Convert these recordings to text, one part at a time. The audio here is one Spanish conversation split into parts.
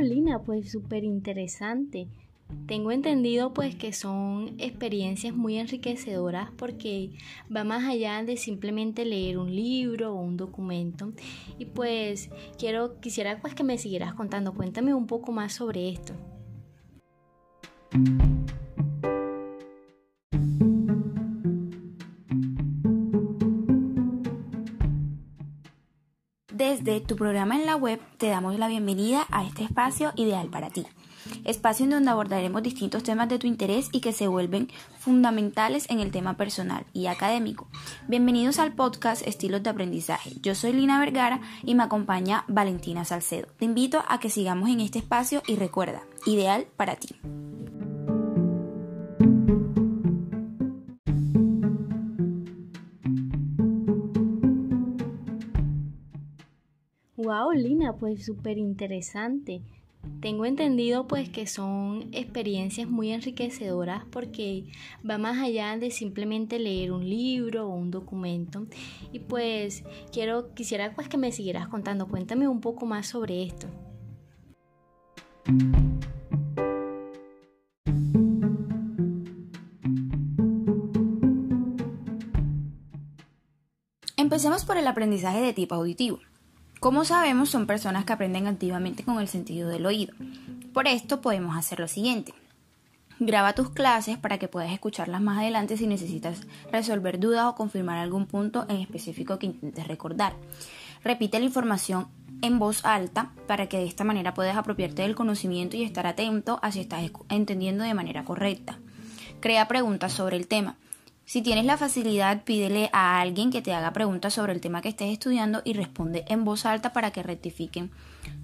Lina, pues súper interesante. Tengo entendido pues que son experiencias muy enriquecedoras porque va más allá de simplemente leer un libro o un documento y pues quiero quisiera pues que me siguieras contando, cuéntame un poco más sobre esto. Desde tu programa en la web te damos la bienvenida a este espacio ideal para ti. Espacio en donde abordaremos distintos temas de tu interés y que se vuelven fundamentales en el tema personal y académico. Bienvenidos al podcast Estilos de Aprendizaje. Yo soy Lina Vergara y me acompaña Valentina Salcedo. Te invito a que sigamos en este espacio y recuerda, ideal para ti. Wow, Lina, pues súper interesante. Tengo entendido pues que son experiencias muy enriquecedoras porque va más allá de simplemente leer un libro o un documento y pues quiero quisiera pues que me siguieras contando, cuéntame un poco más sobre esto. Empecemos por el aprendizaje de tipo auditivo. Como sabemos, son personas que aprenden activamente con el sentido del oído. Por esto podemos hacer lo siguiente. Graba tus clases para que puedas escucharlas más adelante si necesitas resolver dudas o confirmar algún punto en específico que intentes recordar. Repite la información en voz alta para que de esta manera puedas apropiarte del conocimiento y estar atento a si estás entendiendo de manera correcta. Crea preguntas sobre el tema. Si tienes la facilidad, pídele a alguien que te haga preguntas sobre el tema que estés estudiando y responde en voz alta para que rectifiquen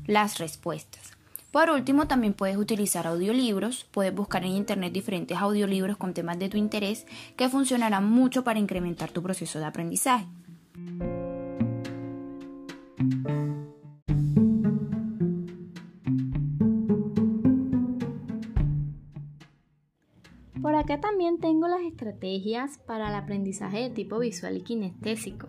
las respuestas. Por último, también puedes utilizar audiolibros, puedes buscar en internet diferentes audiolibros con temas de tu interés que funcionarán mucho para incrementar tu proceso de aprendizaje. También tengo las estrategias para el aprendizaje de tipo visual y kinestésico.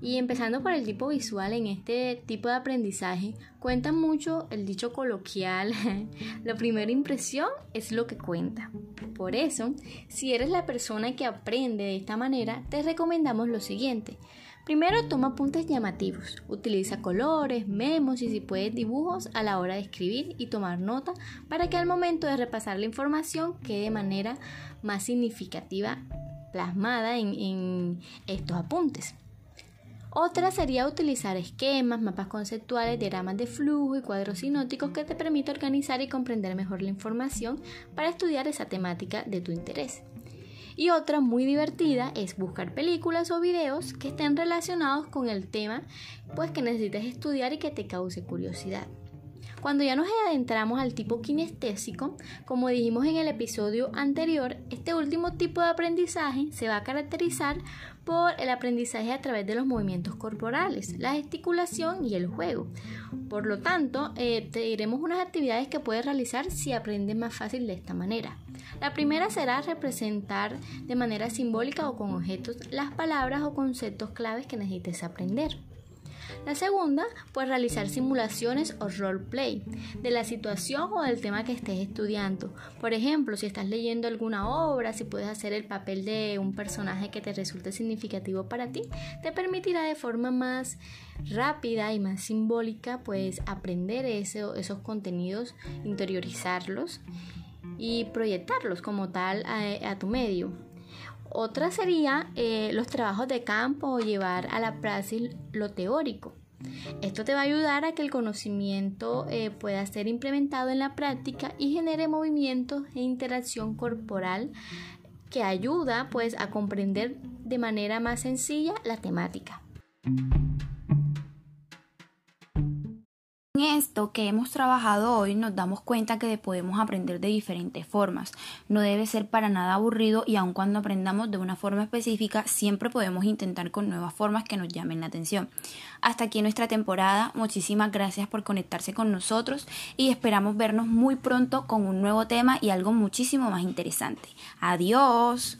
Y empezando por el tipo visual, en este tipo de aprendizaje cuenta mucho el dicho coloquial, la primera impresión es lo que cuenta. Por eso, si eres la persona que aprende de esta manera, te recomendamos lo siguiente. Primero toma apuntes llamativos, utiliza colores, memos y si puedes dibujos a la hora de escribir y tomar nota para que al momento de repasar la información quede de manera más significativa plasmada en, en estos apuntes. Otra sería utilizar esquemas, mapas conceptuales, diagramas de flujo y cuadros sinóticos que te permitan organizar y comprender mejor la información para estudiar esa temática de tu interés. Y otra muy divertida es buscar películas o videos que estén relacionados con el tema pues que necesites estudiar y que te cause curiosidad. Cuando ya nos adentramos al tipo kinestésico, como dijimos en el episodio anterior, este último tipo de aprendizaje se va a caracterizar por el aprendizaje a través de los movimientos corporales, la gesticulación y el juego. Por lo tanto, eh, te diremos unas actividades que puedes realizar si aprendes más fácil de esta manera. La primera será representar de manera simbólica o con objetos las palabras o conceptos claves que necesites aprender. La segunda, pues realizar simulaciones o roleplay de la situación o del tema que estés estudiando. Por ejemplo, si estás leyendo alguna obra, si puedes hacer el papel de un personaje que te resulte significativo para ti, te permitirá de forma más rápida y más simbólica pues aprender esos contenidos, interiorizarlos y proyectarlos como tal a, tu medio. Otra sería eh, los trabajos de campo o llevar a la praxis lo teórico. Esto te va a ayudar a que el conocimiento eh, pueda ser implementado en la práctica y genere movimientos e interacción corporal que ayuda pues a comprender de manera más sencilla la temática. Esto que hemos trabajado hoy nos damos cuenta que podemos aprender de diferentes formas. No debe ser para nada aburrido y aun cuando aprendamos de una forma específica siempre podemos intentar con nuevas formas que nos llamen la atención. Hasta aquí nuestra temporada. Muchísimas gracias por conectarse con nosotros y esperamos vernos muy pronto con un nuevo tema y algo muchísimo más interesante. Adiós.